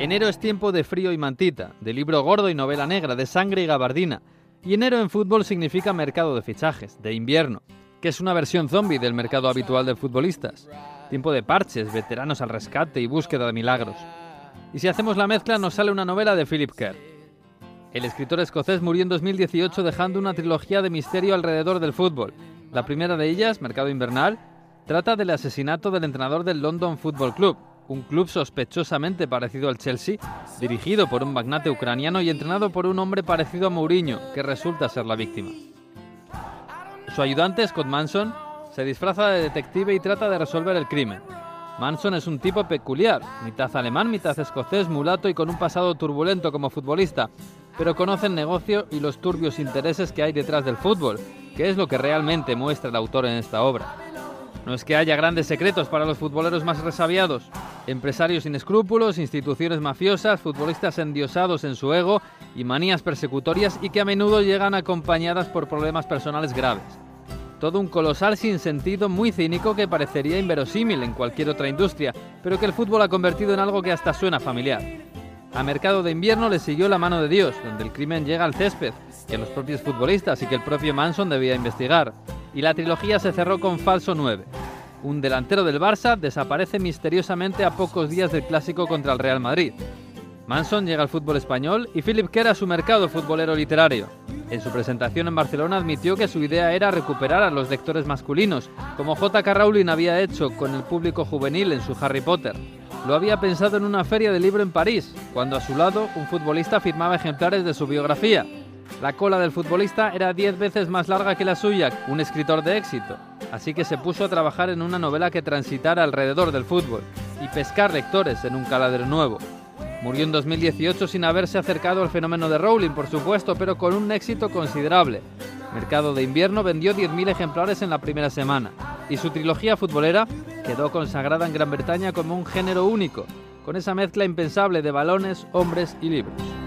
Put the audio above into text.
Enero es tiempo de frío y mantita, de libro gordo y novela negra, de sangre y gabardina. Y enero en fútbol significa mercado de fichajes, de invierno, que es una versión zombie del mercado habitual de futbolistas. Tiempo de parches, veteranos al rescate y búsqueda de milagros. Y si hacemos la mezcla nos sale una novela de Philip Kerr. El escritor escocés murió en 2018 dejando una trilogía de misterio alrededor del fútbol. La primera de ellas, Mercado Invernal, trata del asesinato del entrenador del London Football Club, un club sospechosamente parecido al Chelsea, dirigido por un magnate ucraniano y entrenado por un hombre parecido a Mourinho, que resulta ser la víctima. Su ayudante, Scott Manson, se disfraza de detective y trata de resolver el crimen. Manson es un tipo peculiar, mitad alemán, mitad escocés, mulato y con un pasado turbulento como futbolista, pero conoce el negocio y los turbios intereses que hay detrás del fútbol, que es lo que realmente muestra el autor en esta obra. No es que haya grandes secretos para los futboleros más resabiados. Empresarios sin escrúpulos, instituciones mafiosas, futbolistas endiosados en su ego y manías persecutorias y que a menudo llegan acompañadas por problemas personales graves. Todo un colosal sinsentido muy cínico que parecería inverosímil en cualquier otra industria, pero que el fútbol ha convertido en algo que hasta suena familiar. A Mercado de Invierno le siguió La mano de Dios, donde el crimen llega al césped, a los propios futbolistas y que el propio Manson debía investigar. Y la trilogía se cerró con Falso 9. Un delantero del Barça desaparece misteriosamente a pocos días del clásico contra el Real Madrid. Manson llega al fútbol español y Philip Kerr a su mercado futbolero literario. En su presentación en Barcelona admitió que su idea era recuperar a los lectores masculinos, como J.K. Rowling había hecho con el público juvenil en su Harry Potter. Lo había pensado en una feria de libro en París, cuando a su lado un futbolista firmaba ejemplares de su biografía. La cola del futbolista era diez veces más larga que la suya, un escritor de éxito. Así que se puso a trabajar en una novela que transitara alrededor del fútbol y pescar lectores en un caladero nuevo. Murió en 2018 sin haberse acercado al fenómeno de Rowling, por supuesto, pero con un éxito considerable. Mercado de Invierno vendió 10.000 ejemplares en la primera semana y su trilogía futbolera quedó consagrada en Gran Bretaña como un género único, con esa mezcla impensable de balones, hombres y libros.